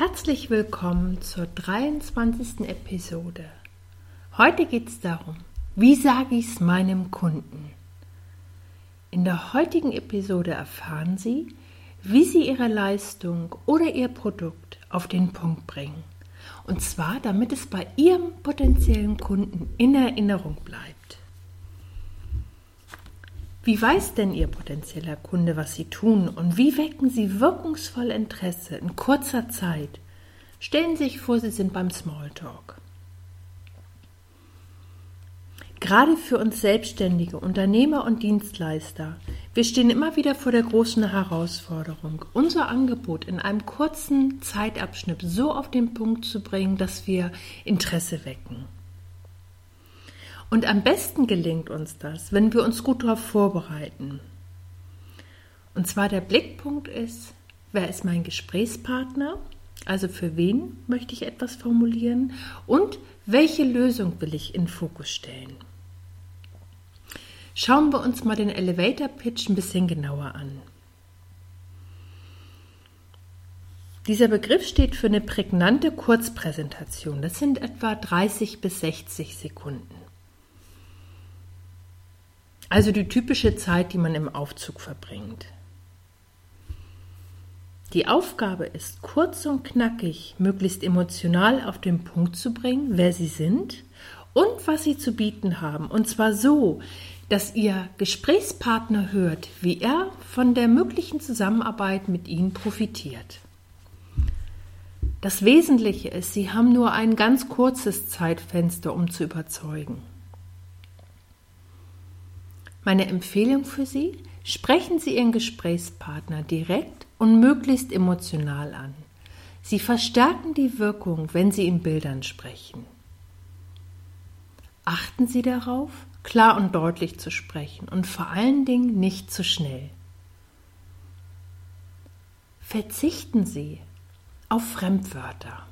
Herzlich willkommen zur 23. Episode. Heute geht es darum, wie sage ich es meinem Kunden? In der heutigen Episode erfahren Sie, wie Sie Ihre Leistung oder Ihr Produkt auf den Punkt bringen. Und zwar, damit es bei Ihrem potenziellen Kunden in Erinnerung bleibt. Wie weiß denn Ihr potenzieller Kunde, was Sie tun und wie wecken Sie wirkungsvoll Interesse in kurzer Zeit? Stellen Sie sich vor, Sie sind beim Smalltalk. Gerade für uns Selbstständige, Unternehmer und Dienstleister, wir stehen immer wieder vor der großen Herausforderung, unser Angebot in einem kurzen Zeitabschnitt so auf den Punkt zu bringen, dass wir Interesse wecken. Und am besten gelingt uns das, wenn wir uns gut darauf vorbereiten. Und zwar der Blickpunkt ist, wer ist mein Gesprächspartner? Also für wen möchte ich etwas formulieren? Und welche Lösung will ich in Fokus stellen? Schauen wir uns mal den Elevator Pitch ein bisschen genauer an. Dieser Begriff steht für eine prägnante Kurzpräsentation. Das sind etwa 30 bis 60 Sekunden. Also die typische Zeit, die man im Aufzug verbringt. Die Aufgabe ist, kurz und knackig, möglichst emotional auf den Punkt zu bringen, wer Sie sind und was Sie zu bieten haben. Und zwar so, dass Ihr Gesprächspartner hört, wie er von der möglichen Zusammenarbeit mit Ihnen profitiert. Das Wesentliche ist, Sie haben nur ein ganz kurzes Zeitfenster, um zu überzeugen. Meine Empfehlung für Sie, sprechen Sie Ihren Gesprächspartner direkt und möglichst emotional an. Sie verstärken die Wirkung, wenn Sie in Bildern sprechen. Achten Sie darauf, klar und deutlich zu sprechen und vor allen Dingen nicht zu schnell. Verzichten Sie auf Fremdwörter.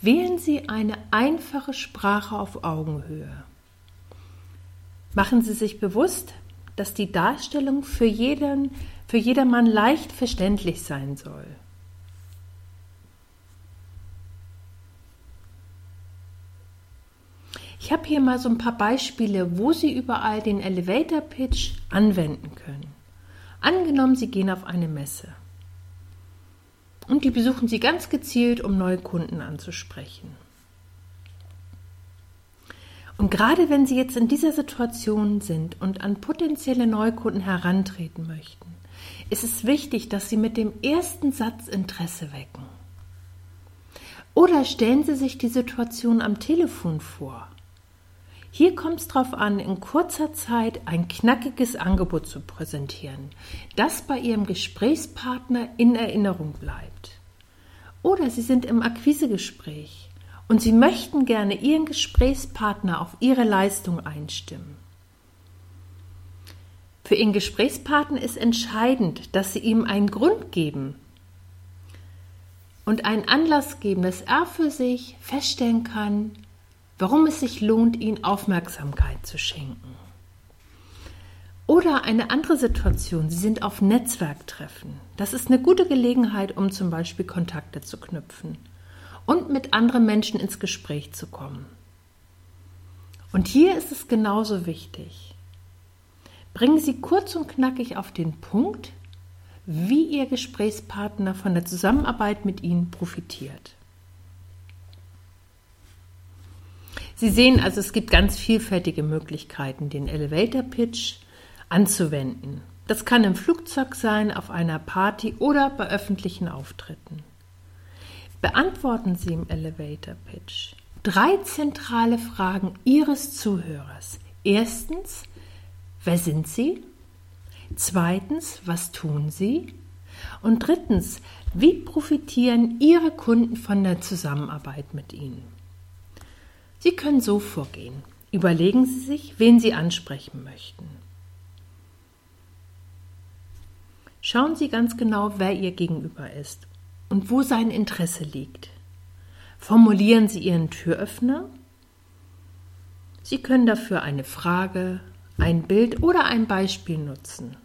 Wählen Sie eine einfache Sprache auf Augenhöhe. Machen Sie sich bewusst, dass die Darstellung für jeden, für jedermann leicht verständlich sein soll. Ich habe hier mal so ein paar Beispiele, wo Sie überall den Elevator Pitch anwenden können. Angenommen, Sie gehen auf eine Messe und die besuchen Sie ganz gezielt, um neue Kunden anzusprechen. Und gerade wenn Sie jetzt in dieser Situation sind und an potenzielle Neukunden herantreten möchten, ist es wichtig, dass Sie mit dem ersten Satz Interesse wecken. Oder stellen Sie sich die Situation am Telefon vor. Hier kommt es darauf an, in kurzer Zeit ein knackiges Angebot zu präsentieren, das bei Ihrem Gesprächspartner in Erinnerung bleibt. Oder Sie sind im Akquisegespräch und Sie möchten gerne Ihren Gesprächspartner auf Ihre Leistung einstimmen. Für Ihren Gesprächspartner ist entscheidend, dass Sie ihm einen Grund geben und einen Anlass geben, dass er für sich feststellen kann, warum es sich lohnt, ihnen Aufmerksamkeit zu schenken. Oder eine andere Situation, Sie sind auf Netzwerktreffen. Das ist eine gute Gelegenheit, um zum Beispiel Kontakte zu knüpfen und mit anderen Menschen ins Gespräch zu kommen. Und hier ist es genauso wichtig. Bringen Sie kurz und knackig auf den Punkt, wie Ihr Gesprächspartner von der Zusammenarbeit mit Ihnen profitiert. Sie sehen also, es gibt ganz vielfältige Möglichkeiten, den Elevator Pitch anzuwenden. Das kann im Flugzeug sein, auf einer Party oder bei öffentlichen Auftritten. Beantworten Sie im Elevator Pitch drei zentrale Fragen Ihres Zuhörers. Erstens, wer sind Sie? Zweitens, was tun Sie? Und drittens, wie profitieren Ihre Kunden von der Zusammenarbeit mit Ihnen? Sie können so vorgehen. Überlegen Sie sich, wen Sie ansprechen möchten. Schauen Sie ganz genau, wer Ihr Gegenüber ist und wo sein Interesse liegt. Formulieren Sie Ihren Türöffner. Sie können dafür eine Frage, ein Bild oder ein Beispiel nutzen.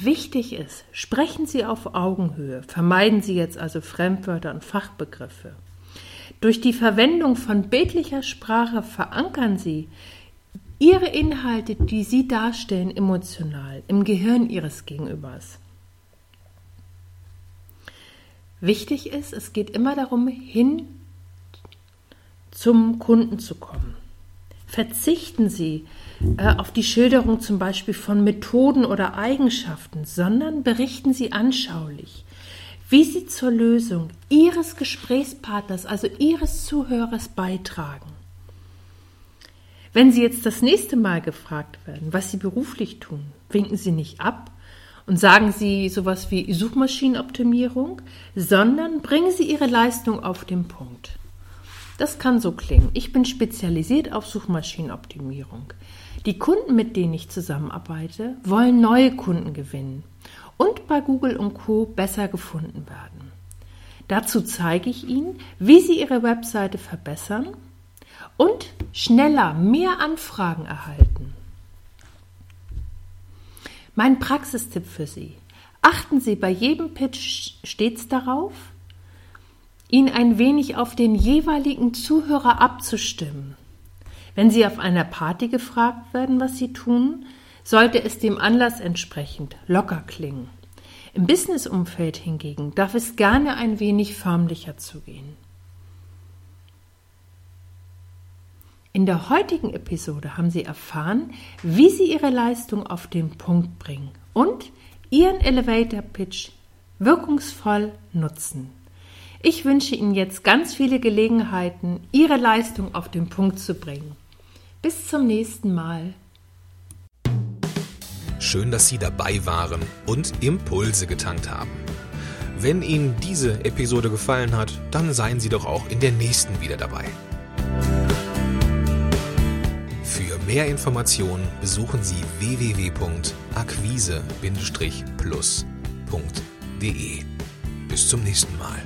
Wichtig ist, sprechen Sie auf Augenhöhe, vermeiden Sie jetzt also Fremdwörter und Fachbegriffe. Durch die Verwendung von bildlicher Sprache verankern Sie Ihre Inhalte, die Sie darstellen, emotional im Gehirn Ihres Gegenübers. Wichtig ist, es geht immer darum, hin zum Kunden zu kommen. Verzichten Sie äh, auf die Schilderung zum Beispiel von Methoden oder Eigenschaften, sondern berichten Sie anschaulich, wie Sie zur Lösung Ihres Gesprächspartners, also Ihres Zuhörers beitragen. Wenn Sie jetzt das nächste Mal gefragt werden, was Sie beruflich tun, winken Sie nicht ab, und sagen Sie sowas wie Suchmaschinenoptimierung, sondern bringen Sie Ihre Leistung auf den Punkt. Das kann so klingen. Ich bin spezialisiert auf Suchmaschinenoptimierung. Die Kunden, mit denen ich zusammenarbeite, wollen neue Kunden gewinnen und bei Google und Co besser gefunden werden. Dazu zeige ich Ihnen, wie Sie Ihre Webseite verbessern und schneller mehr Anfragen erhalten. Mein Praxistipp für Sie. Achten Sie bei jedem Pitch stets darauf, ihn ein wenig auf den jeweiligen Zuhörer abzustimmen. Wenn Sie auf einer Party gefragt werden, was Sie tun, sollte es dem Anlass entsprechend locker klingen. Im Businessumfeld hingegen darf es gerne ein wenig förmlicher zugehen. In der heutigen Episode haben Sie erfahren, wie Sie Ihre Leistung auf den Punkt bringen und Ihren Elevator Pitch wirkungsvoll nutzen. Ich wünsche Ihnen jetzt ganz viele Gelegenheiten, Ihre Leistung auf den Punkt zu bringen. Bis zum nächsten Mal. Schön, dass Sie dabei waren und Impulse getankt haben. Wenn Ihnen diese Episode gefallen hat, dann seien Sie doch auch in der nächsten wieder dabei. Mehr Informationen besuchen Sie www.akquise-plus.de. Bis zum nächsten Mal.